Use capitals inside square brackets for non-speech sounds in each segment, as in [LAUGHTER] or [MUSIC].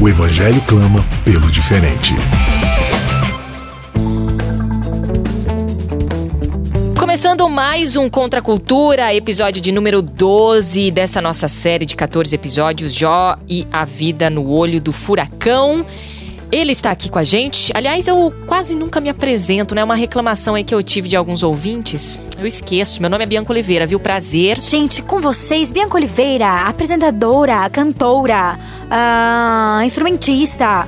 O Evangelho clama pelo diferente. Começando mais um Contra a Cultura, episódio de número 12 dessa nossa série de 14 episódios, Jó e a Vida no Olho do Furacão. Ele está aqui com a gente. Aliás, eu quase nunca me apresento, né? Uma reclamação aí que eu tive de alguns ouvintes. Eu esqueço. Meu nome é Bianca Oliveira, viu? Prazer. Gente, com vocês, Bianca Oliveira, apresentadora, cantora, uh, instrumentista.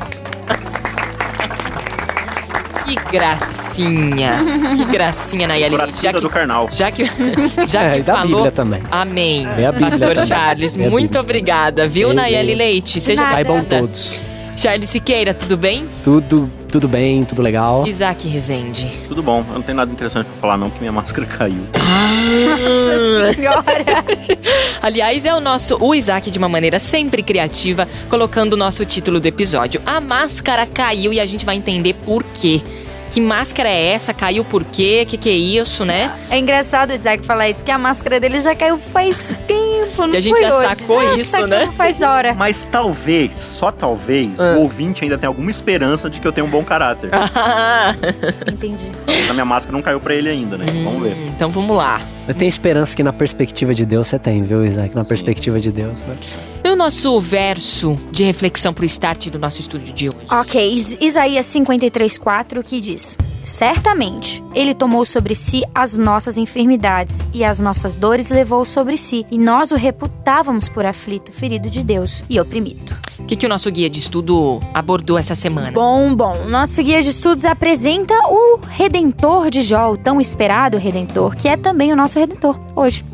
Que gracinha. que gracinha, Nayeli. Já que, do carnal. Já que, [LAUGHS] já É, que e da falou... Bíblia também. Amém. É a Bíblia Pastor também. Charles, É a muito Bíblia. obrigada, viu, É, Nayeli. Leite? Seja. Saibam todos. Charles Siqueira, tudo bem? Tudo, tudo bem, tudo legal. Isaac Rezende. Tudo bom, eu não tenho nada interessante pra falar não, porque minha máscara [LAUGHS] caiu. Nossa senhora. [LAUGHS] Aliás, é o nosso, o Isaac, de uma maneira sempre criativa, colocando o nosso título do episódio. A máscara caiu e a gente vai entender por quê. Que máscara é essa? Caiu por quê? Que que é isso, né? É engraçado o Isaac falar isso, que a máscara dele já caiu faz tempo, [LAUGHS] não E a gente foi já hoje. sacou Já isso, sacou né? faz hora. Mas talvez, só talvez, Ah. o ouvinte ainda tenha alguma esperança de que eu tenho um bom caráter. [LAUGHS] Entendi. Mas a minha máscara não caiu pra ele ainda, né? Vamos ver. então vamos lá. Eu tenho esperança que na perspectiva de Deus você tem, viu, Isaac? Na perspectiva de Deus, né? E o nosso verso de reflexão pro start do nosso estúdio de hoje? Ok, Is- Isaías 53,4 que diz: Certamente ele tomou sobre si as nossas enfermidades e as nossas dores levou sobre si, e nós o reputávamos por aflito, ferido de Deus e oprimido. O que, que o nosso guia de estudo abordou essa semana? Bom, bom, nosso guia de estudos apresenta o Redentor de Jó, o tão esperado Redentor, que é também o nosso Redentor hoje.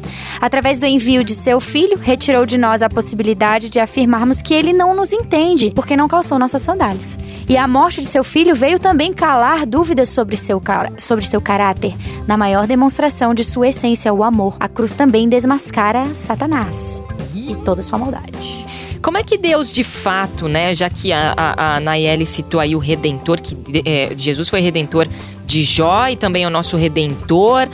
Através do envio de seu filho, retirou de nós a possibilidade de afirmarmos que ele não nos entende, porque não calçou nossas sandálias. E a morte de seu filho veio também calar dúvidas sobre seu, sobre seu caráter, na maior demonstração de sua essência, o amor. A cruz também desmascara Satanás e toda sua maldade. Como é que Deus, de fato, né? Já que a, a, a Nayeli citou aí o Redentor, que é, Jesus foi Redentor de Jó e também é o nosso Redentor.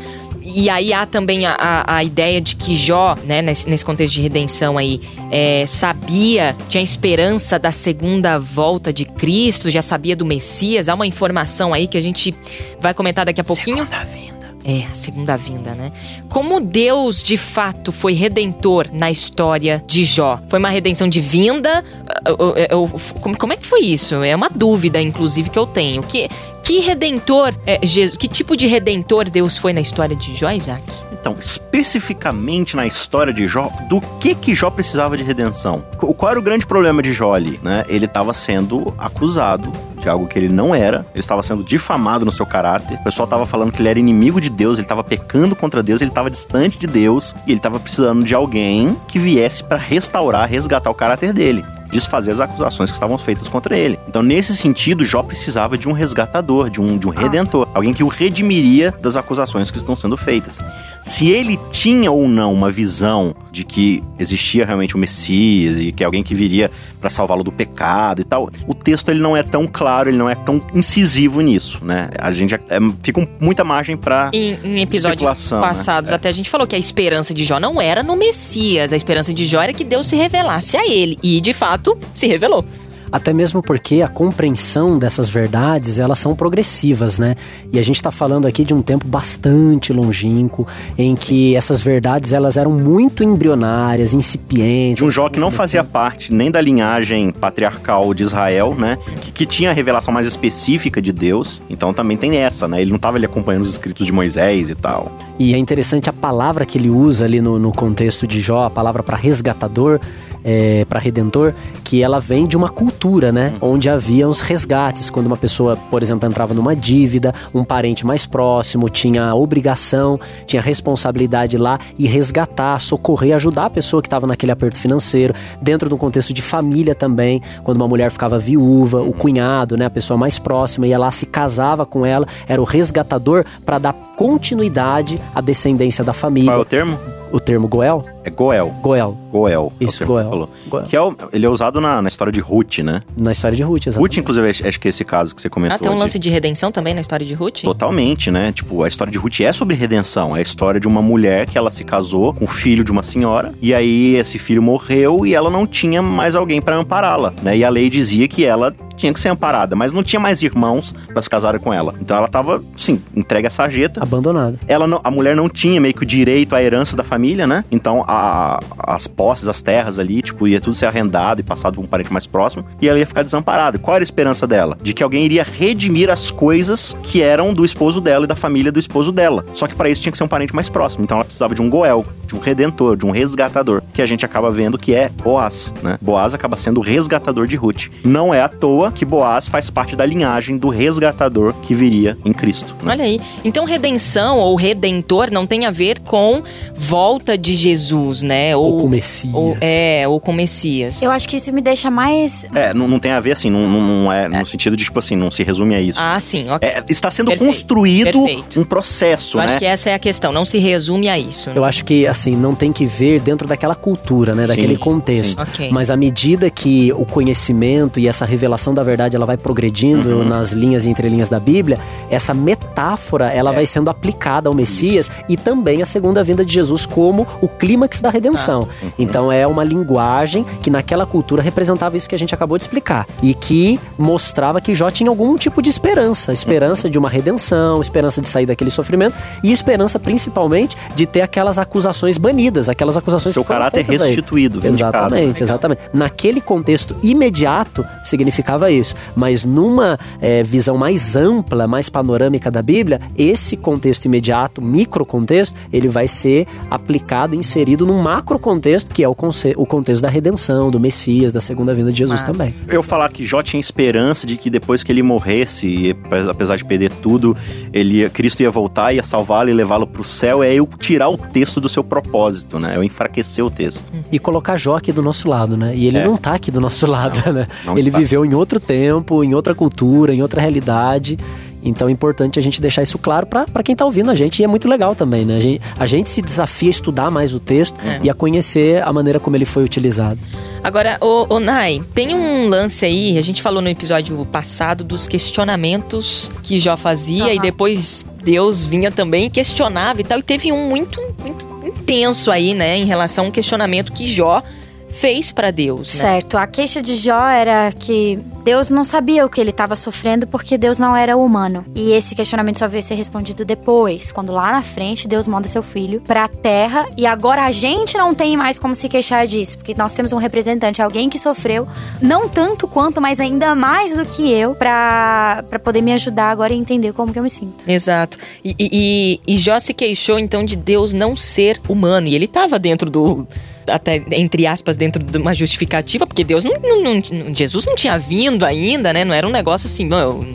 E aí há também a, a, a ideia de que Jó, né, nesse, nesse contexto de redenção aí, é, sabia, tinha esperança da segunda volta de Cristo, já sabia do Messias. Há uma informação aí que a gente vai comentar daqui a pouquinho. Segunda vinda. É, a segunda vinda, né? Como Deus de fato foi redentor na história de Jó? Foi uma redenção de vinda? Eu- eu- eu- como, como é que foi isso? É uma dúvida, inclusive, que eu tenho. Que, que redentor, é, Jesus, que tipo de redentor Deus foi na história de Jó, Isaac? Então, especificamente na história de Jó, do que que Jó precisava de redenção? Qu- Qual era o grande problema de Jó ali, né? Ele estava sendo acusado de algo que ele não era, ele estava sendo difamado no seu caráter, o pessoal estava falando que ele era inimigo de Deus, ele estava pecando contra Deus, ele estava distante de Deus e ele estava precisando de alguém que viesse para restaurar, resgatar o caráter dele. Desfazer as acusações que estavam feitas contra ele. Então, nesse sentido, Jó precisava de um resgatador, de um, de um redentor, alguém que o redimiria das acusações que estão sendo feitas. Se ele tinha ou não uma visão de que existia realmente o Messias e que alguém que viria para salvá-lo do pecado e tal, o texto ele não é tão claro, ele não é tão incisivo nisso, né? A gente é, fica um- muita margem para Em, em episódios né? passados, É. até a gente falou que a esperança de Jó não era no Messias. A esperança de Jó era que Deus se revelasse a ele. E, de fato, se revelou. Até mesmo porque a compreensão dessas verdades, elas são progressivas, né? E a gente está falando aqui de um tempo bastante longínquo, em que essas verdades, elas eram muito embrionárias, incipientes. de um Jó que não fazia parte nem da linhagem patriarcal de Israel, né? Que, que tinha a revelação mais específica de Deus. Então também tem essa, né? Ele não estava ali acompanhando os escritos de Moisés e tal. E é interessante a palavra que ele usa ali no, no contexto de Jó, a palavra para resgatador, é, para Redentor, que ela vem de uma cultura, né? Onde havia os resgates, quando uma pessoa, por exemplo, entrava numa dívida, um parente mais próximo tinha obrigação, tinha responsabilidade lá e resgatar, socorrer, ajudar a pessoa que estava naquele aperto financeiro, dentro de um contexto de família também, quando uma mulher ficava viúva, o cunhado, né, a pessoa mais próxima, ia lá, se casava com ela, era o resgatador para dar continuidade à descendência da família. Qual é o termo? O termo Goel? É Goel. Goel. Goel. é o Isso, que Goel. falou. Goel. Que é o- ele é usado na, na história de Ruth, né? Na história de Ruth, exatamente. Ruth, inclusive, acho acho que é esse caso que você comentou. Ah, tem um de- lance de redenção também na história de Ruth? Totalmente, né? Tipo, a história de Ruth é sobre redenção. É a história de uma mulher que ela se casou com o filho de uma senhora. E aí esse filho morreu e ela não tinha mais alguém pra ampará-la, né? E a lei dizia que ela tinha que ser amparada, mas não tinha mais irmãos pra se casarem com ela. Então ela tava, sim, entregue à sarjeta. Abandonada. Ela não- a mulher não tinha meio que o direito à herança da família, né? Então a- as posses, as terras ali, tipo, ia tudo ser arrendado e passado por um parente mais próximo. E ela ia ficar desamparada. Qual era a esperança dela? De que alguém iria redimir as coisas que eram do esposo dela e da família do esposo dela. Só que para isso tinha que ser um parente mais próximo. Então ela precisava de um Goel, de um redentor, de um resgatador. Que a gente acaba vendo que é Boaz, né? Boaz acaba sendo o resgatador de Ruth. Não é à toa que Boaz faz parte da linhagem do resgatador que viria em Cristo. né? Olha aí. Então, redenção ou redentor não tem a ver com volta de Jesus, né? Ou com Messias. ou- é, ou com Messias. Eu acho que isso me deixa mais. É, não, não tem a ver assim, não, não- não é, no sentido de, tipo assim, não se resume a isso. Ah, sim, ok. É, está sendo Perfeito, construído perfeito. um processo, Eu né? acho que essa é a questão, não se resume a isso. né? Eu acho que, assim, não tem que ver dentro daquela cultura, né? Daquele Sim, contexto. sim. Ok. Mas à medida que o conhecimento e essa revelação da verdade ela vai progredindo Uhum. nas linhas e entrelinhas da Bíblia, essa metáfora ela É. vai sendo aplicada ao Messias e também à segunda vinda de Jesus como o clímax da redenção. Uhum. Então é uma linguagem que naquela cultura representava isso que a gente acabou de explicar e que mostrava que Jó tinha algum tipo de esperança, esperança de uma redenção, esperança de sair daquele sofrimento e esperança principalmente de ter aquelas acusações banidas, aquelas acusações Seu que caráter restituído, vindicado. Exatamente, exatamente. Naquele contexto imediato significava isso, mas numa eh, visão mais ampla, mais panorâmica da Bíblia, esse contexto imediato, micro contexto, ele vai ser aplicado, inserido num macro contexto, que é o, o contexto da redenção, do Messias, da segunda vinda de Jesus Massa. também. Eu falar que Jó tinha esperança de que depois que ele morresse, apesar de perder tudo, ele Cristo ia voltar, ia salvá-lo e levá-lo pro céu, é eu tirar o texto do seu propósito, né? Eu enfraquecer o texto. E colocar Jó aqui do nosso lado, né? E ele É. não tá aqui do nosso lado, né? não ele está. viveu em outro tempo, em outra cultura, em outra realidade. Então é importante a gente deixar isso claro pra pra quem tá ouvindo a gente. E é muito legal também, né? A gente, a gente se desafia a estudar mais o texto É. e a conhecer a maneira como ele foi utilizado. Agora, ô, ô Nai, tem um lance aí, a gente falou no episódio passado dos questionamentos que Jó fazia Aham. e depois Deus vinha também e questionava e tal. E teve um muito, muito intenso aí, né, em relação a um questionamento que Jó fez pra Deus, né? Certo, a queixa de Jó era que Deus não sabia o que ele estava sofrendo porque Deus não era humano. E esse questionamento só veio ser respondido depois, quando lá na frente Deus manda seu filho pra terra e agora a gente não tem mais como se queixar disso, porque nós temos um representante, alguém que sofreu não tanto quanto, mas ainda mais do que eu, pra, pra poder me ajudar agora a entender como que eu me sinto. Exato. E, e, e- e Jó se queixou então de Deus não ser humano. E ele estava dentro do. Até, entre aspas, dentro de uma justificativa, porque Deus não, não- não- Jesus não tinha vindo ainda, né? Não era um negócio assim, não,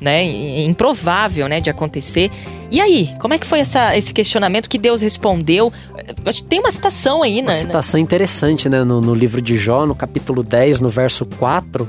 né? Improvável, né? De acontecer. E aí, como é que foi essa, esse questionamento que Deus respondeu? Acho que tem uma citação aí, Uma né? citação interessante, né? No, no livro de Jó, no capítulo 10, no verso 4.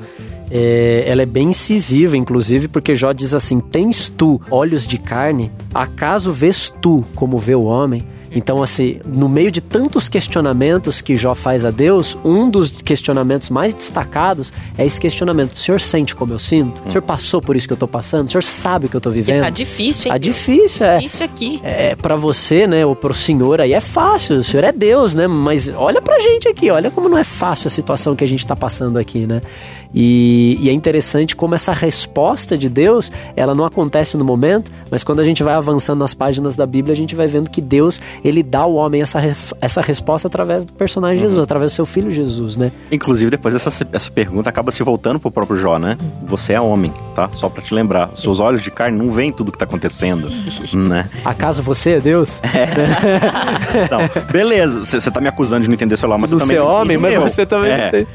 é, ela é bem incisiva, inclusive, porque Jó diz assim: Tens tu olhos de carne? Acaso vês tu como vê o homem? Então, assim, no meio de tantos questionamentos que Jó faz a Deus, um dos questionamentos mais destacados é esse questionamento: o senhor sente como eu sinto? O senhor passou por isso que eu tô passando? O senhor sabe o que eu tô Porque vivendo? tá difícil, hein? Tá difícil, é. Isso aqui. É, para você, né, ou pro senhor aí é fácil, o senhor é Deus, né? Mas olha pra gente aqui, olha como não é fácil a situação que a gente tá passando aqui, né? E, e é interessante como essa resposta de Deus, ela não acontece no momento, mas quando a gente vai avançando nas páginas da Bíblia, a gente vai vendo que Deus, ele dá ao homem essa, essa resposta através do personagem uhum. Jesus, através do seu filho Jesus, né? Inclusive, depois essa, essa pergunta acaba se voltando pro próprio Jó, né? Você é homem, tá? Só para te lembrar. Seus olhos de carne não veem tudo que tá acontecendo, [LAUGHS] né? Acaso você é Deus? É. [LAUGHS] não, beleza, você tá me acusando de não entender seu lá, mas você também. Você é homem, mas você também. É.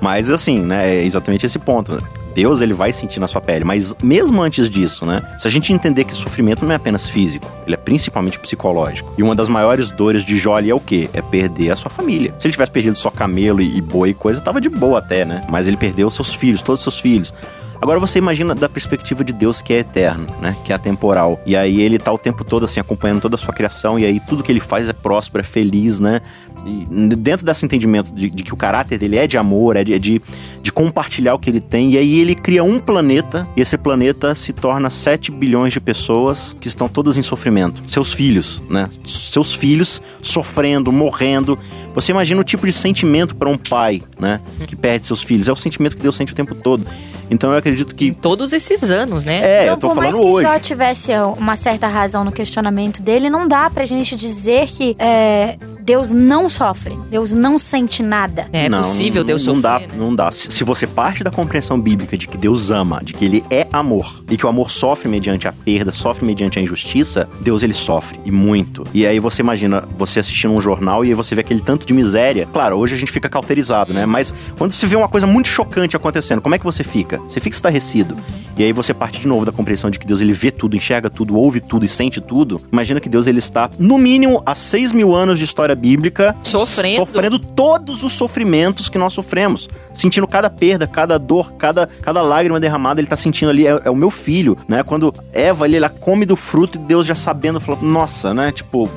Mas assim, né? É exatamente esse ponto. Deus ele vai sentir na sua pele. Mas mesmo antes disso, né? Se a gente entender que sofrimento não é apenas físico, ele é principalmente psicológico. E uma das maiores dores de ali é o quê? É perder a sua família. Se ele tivesse perdido só camelo e boi e coisa, tava de boa até, né? Mas ele perdeu seus filhos, todos os seus filhos. Agora você imagina da perspectiva de Deus que é eterno, né? Que é atemporal. E aí ele tá o tempo todo assim acompanhando toda a sua criação e aí tudo que ele faz é próspero, é feliz, né? E dentro desse entendimento de, de que o caráter dele é de amor, é de, é de, de, compartilhar o que ele tem, e aí ele cria um planeta e esse planeta se torna 7 bilhões de pessoas que estão todas em sofrimento. Seus filhos, né? Seus filhos sofrendo, morrendo. Você imagina o tipo de sentimento para um pai, né? Que perde seus filhos. É o sentimento que Deus sente o tempo todo. Então eu acredito que. Em todos esses anos, né? É, então, eu tô falando hoje. Por mais que Jó tivesse uma certa razão no questionamento dele, não dá pra gente dizer que é, Deus não sofre, Deus não sente nada. É, não, possível Deus não sofrer. Dá, né? Não dá. Se, se você parte da compreensão bíblica de que Deus ama, de que ele é amor, e que o amor sofre mediante a perda, sofre mediante a injustiça, Deus ele sofre, e muito. E aí você imagina você assistindo um jornal e aí você vê aquele tanto de miséria. Claro, hoje a gente fica cauterizado, né? Mas quando você vê uma coisa muito chocante acontecendo, como é que você fica? Você fica estarrecido e aí você parte de novo da compreensão de que Deus ele vê tudo, enxerga tudo, ouve tudo e sente tudo. Imagina que Deus ele está, no mínimo, há seis mil anos de história bíblica, sofrendo. sofrendo todos os sofrimentos que nós sofremos. Sentindo cada perda, cada dor, cada, cada lágrima derramada, ele está sentindo ali, é, é, o meu filho, né? Quando Eva ali, ela come do fruto e Deus já sabendo, falou, nossa, né? Tipo,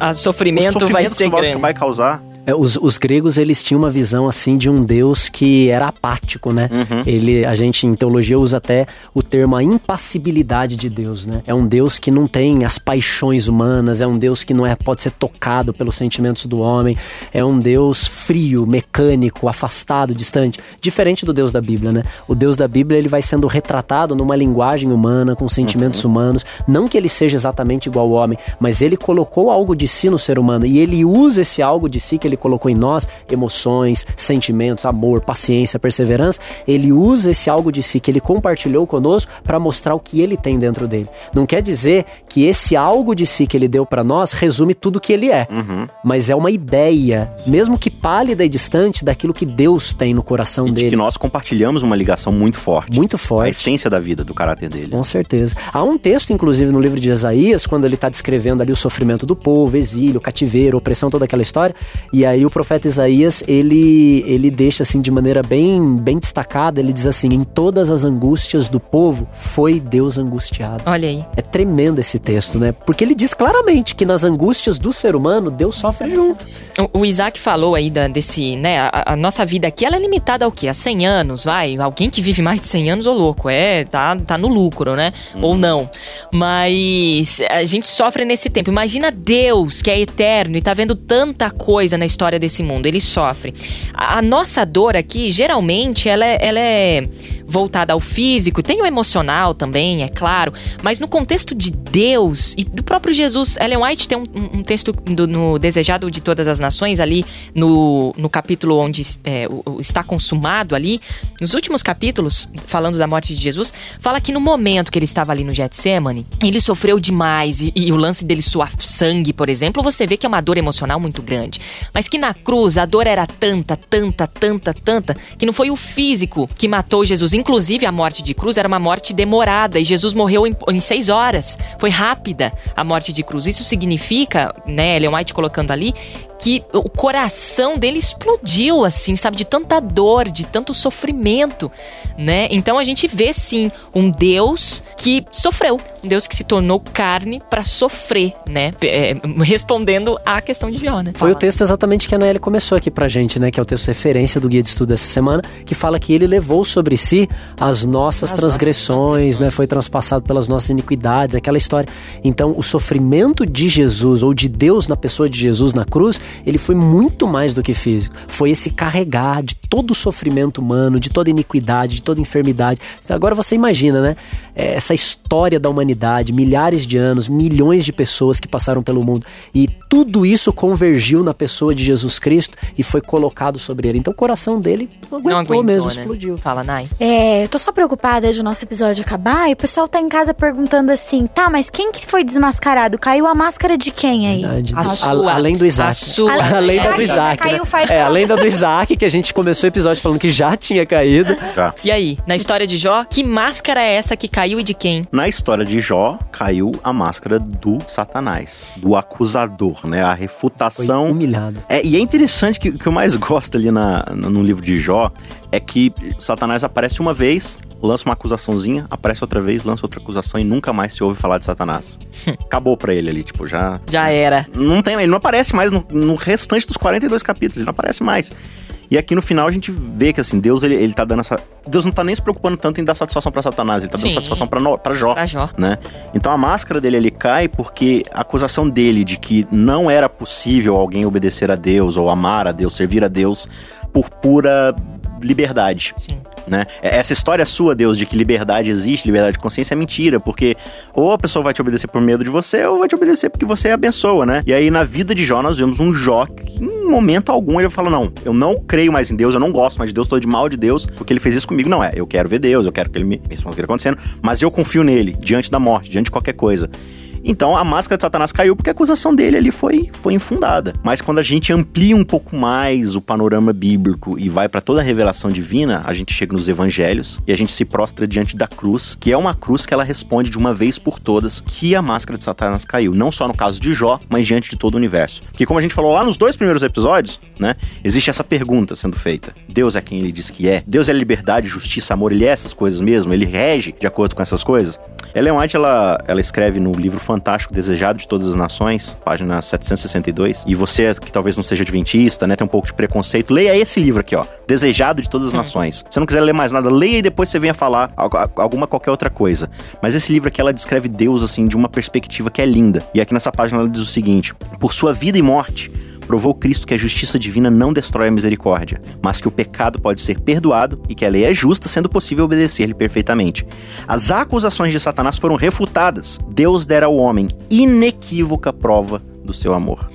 a sofrimento, sofrimento vai ser grande. vai causar. É, os, os, gregos, eles tinham uma visão, assim, de um deus que era apático, né? Uhum. Ele, a gente, em teologia, usa até o termo a impassibilidade de Deus, né? É um deus que não tem as paixões humanas, é um deus que não é, pode ser tocado pelos sentimentos do homem, é um deus frio, mecânico, afastado, distante. Diferente do deus da Bíblia, né? O deus da Bíblia, ele vai sendo retratado numa linguagem humana, com sentimentos uhum. humanos. Não que ele seja exatamente igual ao homem, mas ele colocou algo de si no ser humano e ele usa esse algo de si que ele colocou em nós emoções, sentimentos, amor, paciência, perseverança. Ele usa esse algo de si que ele compartilhou conosco para mostrar o que ele tem dentro dele. Não quer dizer que esse algo de si que ele deu para nós resume tudo que ele é, uhum. mas é uma ideia, mesmo que pálida e distante, daquilo que Deus tem no coração e dele. que nós compartilhamos uma ligação muito forte. Muito forte. A essência da vida, do caráter dele. Com certeza. Há um texto, inclusive, no livro de Isaías, quando ele está descrevendo ali o sofrimento do povo, exílio, cativeiro, opressão, toda aquela história. E aí o profeta Isaías, ele, ele deixa assim de maneira bem, bem destacada, ele diz assim: "Em todas as angústias do povo foi Deus angustiado". Olha aí. É tremendo esse texto, né? Porque ele diz claramente que nas angústias do ser humano, Deus sofre junto. O, o Isaac falou aí da, desse, né, a, a, nossa vida aqui, ela é limitada ao quê? A 100 anos, vai? Alguém que vive mais de 100 anos, ô louco, é, tá, tá no lucro, né? Uhum. Ou não. Mas a gente sofre nesse tempo. Imagina Deus, que é eterno e tá vendo tanta coisa na história desse mundo. Ele sofre. A, nossa dor aqui, geralmente, ela é, ela é voltada ao físico, tem o emocional também, é claro, mas no contexto de Deus e do próprio Jesus, Ellen White tem um, um texto do, no Desejado de Todas as Nações, ali no, no capítulo onde é, o, está consumado ali, nos últimos capítulos, falando da morte de Jesus, fala que no momento que ele estava ali no Getsemane, ele sofreu demais e, e o lance dele suar sangue, por exemplo, você vê que é uma dor emocional muito grande, mas que na cruz a dor era tanta, tanta, tanta, tanta, que não foi o físico que matou Jesus, Inclusive, a morte de cruz era uma morte demorada e Jesus morreu em, em seis horas. Foi rápida a morte de cruz. Isso significa, né, Ellen White colocando ali, que o coração dele explodiu, assim, sabe? De tanta dor, de tanto sofrimento, né? Então a gente vê, sim, um Deus que sofreu. Um Deus que se tornou carne para sofrer, né? É, respondendo à questão de Jó, né? Foi o texto exatamente que a Anaeli começou aqui pra gente, né? Que é o texto referência do Guia de Estudo dessa semana, que fala que ele levou sobre si as nossas as transgressões, nossas né? Foi transpassado pelas nossas iniquidades, aquela história. Então, o sofrimento de Jesus, ou de Deus na pessoa de Jesus na cruz, ele foi muito mais do que físico. Foi esse carregar de todo o sofrimento humano, de toda iniquidade, de toda enfermidade. Agora você imagina, né? É, essa história da humanidade, milhares de anos, milhões de pessoas que passaram pelo mundo. E tudo isso convergiu na pessoa de Jesus Cristo e foi colocado sobre ele. Então o coração dele não aguentou, Não aguentou, mesmo, né? explodiu. Fala, Nai. É, eu tô só preocupada de o nosso episódio acabar e o pessoal tá em casa perguntando assim, tá, mas quem que foi desmascarado? Caiu a máscara de quem aí? Verdade. A A- além do Isaac. A sua. A lenda Isaac do já Isaac. caiu né? É, a lenda do Isaac, que a gente começou o episódio falando que já tinha caído. Já. E aí, na história de Jó, que máscara é essa que caiu e de quem? Na história de Jó, caiu a máscara do Satanás, do acusador, né? A Foi refutação. humilhado. É, e é interessante que o que eu mais [LAUGHS] gosto ali na, no livro de Jó é que Satanás aparece uma vez, lança uma acusaçãozinha, aparece outra vez, lança outra acusação e nunca mais se ouve falar de Satanás. Acabou pra ele ali, tipo, já. Já era. Não tem, ele não aparece mais no, no restante dos 42 capítulos, ele não aparece mais. E aqui no final a gente vê que assim, Deus ele, ele tá dando essa. Deus não tá nem se preocupando tanto em dar satisfação pra Satanás, ele tá dando Sim. satisfação pra, no, pra Jó Pra Jó. né? Então a máscara dele ele cai porque a acusação dele de que não era possível alguém obedecer a Deus ou amar a Deus, servir a Deus por pura liberdade. Sim. Né? Essa história sua, Deus, de que liberdade existe, liberdade de consciência é mentira, porque ou a pessoa vai te obedecer por medo de você, ou vai te obedecer porque você abençoa, né? E aí na vida de Jó nós vemos um Jó que em momento algum ele fala: Não, eu não creio mais em Deus, eu não gosto mais de Deus, tô de mal de Deus, porque ele fez isso comigo. Não é, eu quero ver Deus, eu quero que ele me me responda o que está acontecendo, mas eu confio nele, diante da morte, diante de qualquer coisa. Então a máscara de Satanás caiu porque a acusação dele ali foi, foi infundada. Mas quando a gente amplia um pouco mais o panorama bíblico e vai para toda a revelação divina, a gente chega nos evangelhos e a gente se prostra diante da cruz, que é uma cruz que ela responde de uma vez por todas que a máscara de Satanás caiu. Não só no caso de Jó, mas diante de todo o universo. Porque como a gente falou lá nos dois primeiros episódios, né? Existe essa pergunta sendo feita. Deus é quem ele diz que é? Deus é liberdade, justiça, amor, ele é essas coisas mesmo? Ele rege de acordo com essas coisas? Ellen White, ela, ela escreve no livro fantástico Desejado de Todas as Nações, página 762. E você que talvez não seja adventista, né, tem um pouco de preconceito, leia esse livro aqui, ó, Desejado de Todas as Nações. Se você não quiser ler mais nada, leia e depois você venha falar al- alguma qualquer outra coisa. Mas esse livro aqui, ela descreve Deus, assim, de uma perspectiva que é linda. E aqui nessa página ela diz o seguinte, por sua vida e morte, provou Cristo que a justiça divina não destrói a misericórdia, mas que o pecado pode ser perdoado e que a lei é justa, sendo possível obedecer-lhe perfeitamente. As acusações de Satanás foram refutadas. Deus dera ao homem inequívoca prova do seu amor.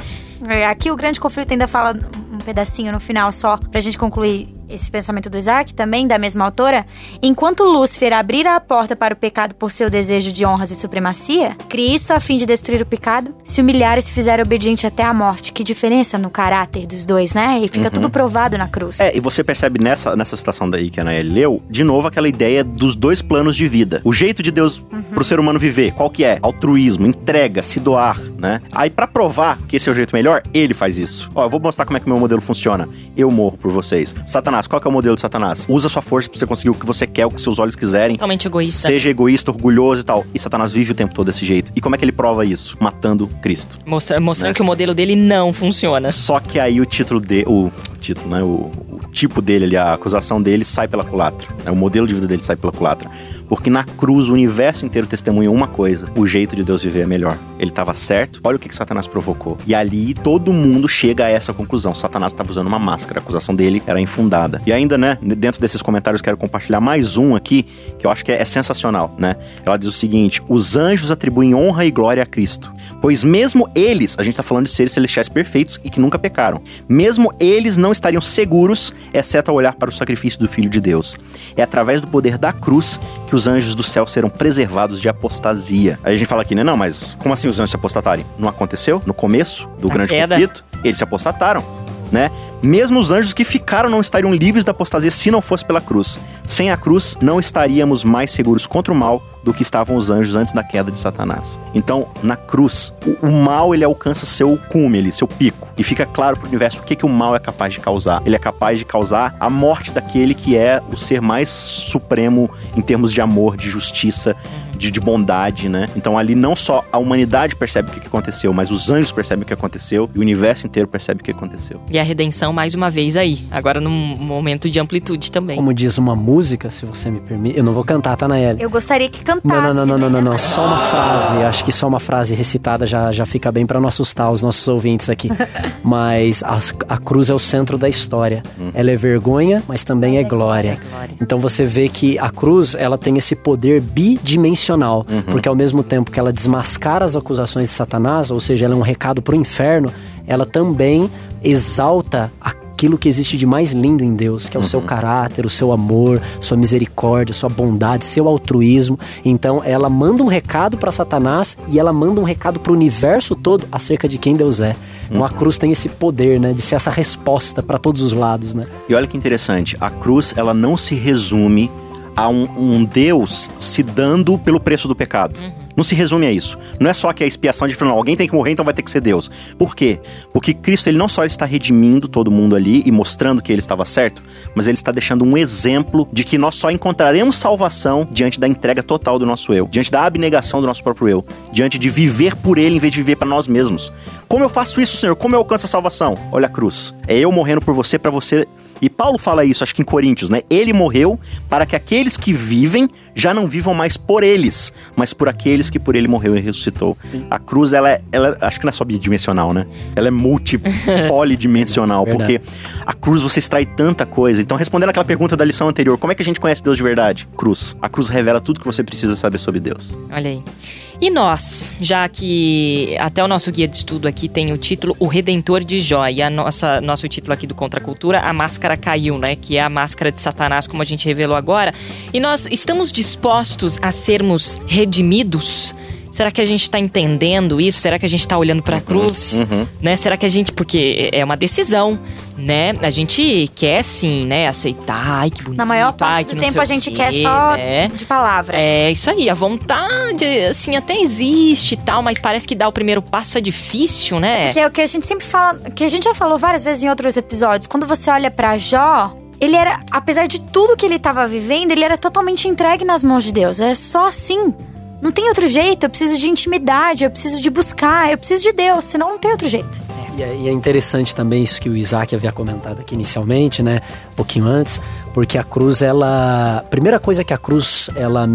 É, Aqui o grande conflito ainda fala um pedacinho no final só, pra gente concluir esse pensamento do Isaac, também da mesma autora. Enquanto Lúcifer abrira a porta para o pecado por seu desejo de honras e supremacia, Cristo, a fim de destruir o pecado, se humilhar e se fizer obediente até a morte. Que diferença no caráter dos dois, né? E fica tudo provado na cruz. É, e você percebe nessa, nessa citação daí que a Anaeli leu, de novo aquela ideia dos dois planos de vida. O jeito de Deus pro ser humano viver, qual que é? Altruísmo, entrega, se doar, né? Aí pra provar que esse é o jeito melhor, ele faz isso. Ó, eu vou mostrar como é que o meu modelo funciona. Eu morro por vocês. Satanás, qual que é o modelo de Satanás? Usa sua força pra você conseguir o que você quer, o que seus olhos quiserem. Totalmente egoísta. Seja egoísta, orgulhoso e tal. E Satanás vive o tempo todo desse jeito. E como é que ele prova isso? Matando Cristo. Mostra- mostrando Né? que o modelo dele não funciona. Só que aí o título de o, o título, né, o tipo dele ali, a acusação dele sai pela culatra. né, o modelo de vida dele sai pela culatra. Porque na cruz o universo inteiro testemunha uma coisa: o jeito de Deus viver é melhor. Ele estava certo. Olha o que, que Satanás provocou. E ali todo mundo chega a essa conclusão. Satanás estava usando uma máscara. A acusação dele era infundada. E ainda, né, dentro desses comentários quero compartilhar mais um aqui que eu acho que é, é sensacional, né? Ela diz o seguinte: os anjos atribuem honra e glória a Cristo, pois mesmo eles, a gente tá falando de seres celestiais perfeitos e que nunca pecaram, mesmo eles não estariam seguros, exceto ao olhar para o sacrifício do Filho de Deus. É através do poder da cruz que os anjos do céu serão preservados de apostasia. Aí a gente fala aqui, né? Não, mas como assim os anjos se apostatarem? Não aconteceu no começo do Na grande queda. conflito? Eles se apostataram né? Mesmo os anjos que ficaram não estariam livres da apostasia se não fosse pela cruz. Sem a cruz, não estaríamos mais seguros contra o mal do que estavam os anjos antes da queda de Satanás. Então, na cruz, o, o mal ele alcança seu cume, ele, seu pico, e fica claro para o universo o que, que o mal é capaz de causar. Ele é capaz de causar a morte daquele que é o ser mais supremo em termos de amor, de justiça, de, de bondade, né? Então ali não só a humanidade percebe o que, aconteceu, mas os anjos percebem o que aconteceu e o universo inteiro percebe o que aconteceu. E a redenção mais uma vez aí. Agora num momento de amplitude também. Como diz uma música, se você me permite. Eu não vou cantar, tá, Naeli? Eu gostaria que cantasse. Não, não, não, não, não, né? não, não. Só uma frase. Acho que só uma frase recitada já, já fica bem pra não assustar os nossos ouvintes aqui. [LAUGHS] Mas a, a cruz é o centro da história. Ela é vergonha, mas também é glória. É glória. Então você vê que a cruz, ela tem esse poder bidimensional, porque ao mesmo tempo que ela desmascara as acusações de Satanás, ou seja, ela é um recado pro inferno, ela também exalta aquilo que existe de mais lindo em Deus, que é o seu caráter, o seu amor, sua misericórdia, sua bondade, seu altruísmo. Então ela manda um recado para Satanás e ela manda um recado para o universo todo acerca de quem Deus é. Então a cruz tem esse poder, né, de ser essa resposta para todos os lados, né? E olha que interessante, a cruz ela não se resume a um, um Deus se dando pelo preço do pecado. Não se resume a isso. Não é só que a expiação de falando, alguém tem que morrer, então vai ter que ser Deus. Por quê? Porque Cristo ele não só está redimindo todo mundo ali e mostrando que ele estava certo, mas ele está deixando um exemplo de que nós só encontraremos salvação diante da entrega total do nosso eu, diante da abnegação do nosso próprio eu, diante de viver por ele em vez de viver para nós mesmos. Como eu faço isso, Senhor? Como eu alcanço a salvação? Olha a cruz. É eu morrendo por você para você e Paulo fala isso, acho que em Coríntios, né? Ele morreu para que aqueles que vivem já não vivam mais por eles, mas por aqueles que por ele morreu e ressuscitou. A cruz, ela é, ela, acho que não é só bidimensional, né? Ela é multi, [LAUGHS] polidimensional, porque a cruz você extrai tanta coisa. Então, respondendo aquela pergunta da lição anterior, como é que a gente conhece Deus de verdade? Cruz. A cruz revela tudo que você precisa saber sobre Deus. Olha aí. E nós, já que até o nosso guia de estudo aqui tem o título O Redentor de Jó, e a nossa, nosso título aqui do Contra a Cultura, A Máscara Caiu, né? Que é a máscara de Satanás, como a gente revelou agora. E nós estamos dispostos a sermos redimidos? Será que a gente está entendendo isso? Será que a gente está olhando para a cruz? uhum. Né? Será que a gente. Porque é uma decisão, né? A gente quer sim, né? Aceitar. Ai, que bonito. Na maior ai, parte que do tempo a gente quê, quer só né? de palavras. É, isso aí, a vontade, assim, até existe e tal, mas parece que dar o primeiro passo é difícil, né? Que é o que a gente sempre fala, que a gente já falou várias vezes em outros episódios. Quando você olha pra Jó, ele era, apesar de tudo que ele estava vivendo, ele era totalmente entregue nas mãos de Deus. Era só assim. Não tem outro jeito. Eu preciso de intimidade, eu preciso de buscar, eu preciso de Deus, senão não tem outro jeito. E é, e é interessante também isso que o Isaac havia comentado aqui inicialmente, né? Um pouquinho antes, porque a cruz, ela. A primeira coisa que a cruz ela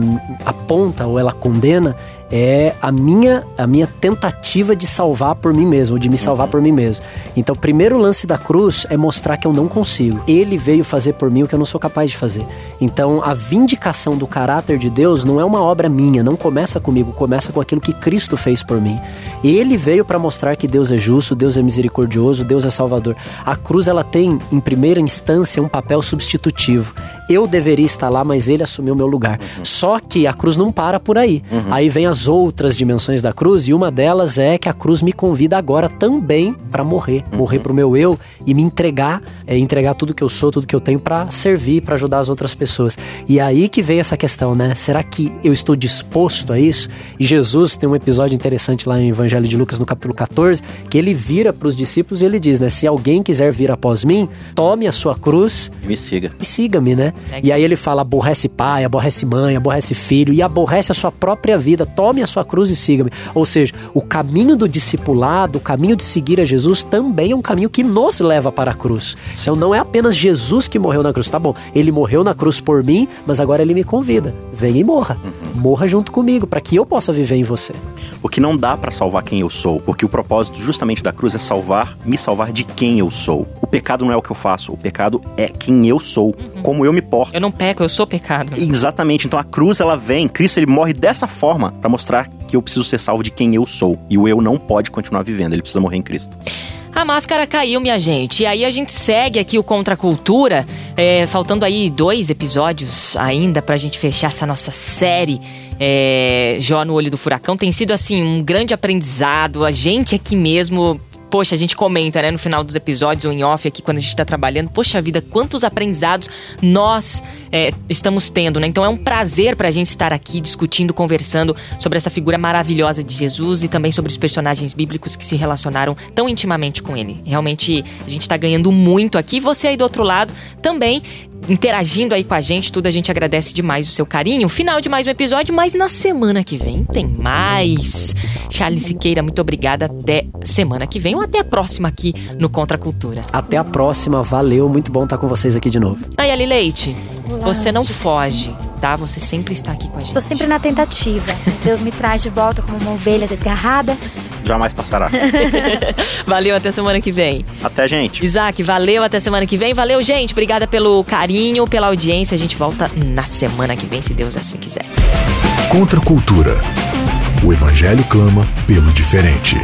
aponta ou ela condena é a minha, a minha tentativa de salvar por mim mesmo, de me salvar por mim mesmo. Então, o primeiro lance da cruz é mostrar que eu não consigo. Ele veio fazer por mim o que eu não sou capaz de fazer. Então, a vindicação do caráter de Deus não é uma obra minha, não começa comigo, começa com aquilo que Cristo fez por mim. Ele veio para mostrar que Deus é justo, Deus é misericordioso, Deus é salvador. A cruz ela tem, em primeira instância, um papel substitutivo. Eu deveria estar lá, mas ele assumiu meu lugar. Só que a cruz não para por aí. Aí vem as outras dimensões da cruz e uma delas é que a cruz me convida agora também para morrer, morrer pro meu eu e me entregar, é, entregar tudo que eu sou, tudo que eu tenho para servir, para ajudar as outras pessoas. E aí que vem essa questão, né? Será que eu estou disposto a isso? E Jesus tem um episódio interessante lá no Evangelho de Lucas no capítulo 14, que ele vira para os discípulos e ele diz, né? Se alguém quiser vir após mim, tome a sua cruz Me siga. e siga-me, né? E aí ele fala: aborrece pai, aborrece mãe, aborrece filho e aborrece a sua própria vida. Tome a sua cruz e siga-me. Ou seja, o caminho do discipulado, o caminho de seguir a Jesus também é um caminho que nos leva para a cruz. Então não é apenas Jesus que morreu na cruz, tá bom? Ele morreu na cruz por mim, mas agora ele me convida: venha e morra. Morra junto comigo, para que eu possa viver em você. Porque não dá pra salvar quem eu sou, porque o propósito justamente da cruz é salvar, me salvar de quem eu sou. O pecado não é o que eu faço, o pecado é quem eu sou, como eu me porto. Eu não peco, eu sou pecado. Exatamente. Então a cruz ela vem, Cristo ele morre dessa forma pra mostrar que eu preciso ser salvo de quem eu sou. E o eu não pode continuar vivendo, ele precisa morrer em Cristo. A máscara caiu, minha gente. E aí a gente segue aqui o Contra a Cultura, é, faltando aí dois episódios ainda pra gente fechar essa nossa série. É, Jó no Olho do Furacão tem sido assim um grande aprendizado. A gente aqui mesmo. Poxa, a gente comenta, né, no final dos episódios ou em off aqui quando a gente tá trabalhando. Poxa vida, quantos aprendizados nós é, estamos tendo, né? Então é um prazer pra gente estar aqui discutindo, conversando sobre essa figura maravilhosa de Jesus e também sobre os personagens bíblicos que se relacionaram tão intimamente com ele. Realmente a gente tá ganhando muito aqui. Você aí do outro lado também interagindo aí com a gente, tudo a gente agradece demais o seu carinho. Final de mais um episódio, mas na semana que vem tem mais. Charles Siqueira, muito obrigada. Até semana que vem ou até a próxima aqui no Contra a Cultura. Até a próxima, valeu, muito bom estar com vocês aqui de novo. Nayeli Leite, você não foge, tá? Você sempre está aqui com a gente. Tô sempre na tentativa. Deus me traz de volta como uma ovelha desgarrada. Jamais passará. [LAUGHS] valeu, até semana que vem. Até, gente. Isaac, valeu, até semana que vem. Valeu, gente. Obrigada pelo carinho, pela audiência. A gente volta na semana que vem, se Deus assim quiser. Contra a cultura. O Evangelho clama pelo diferente.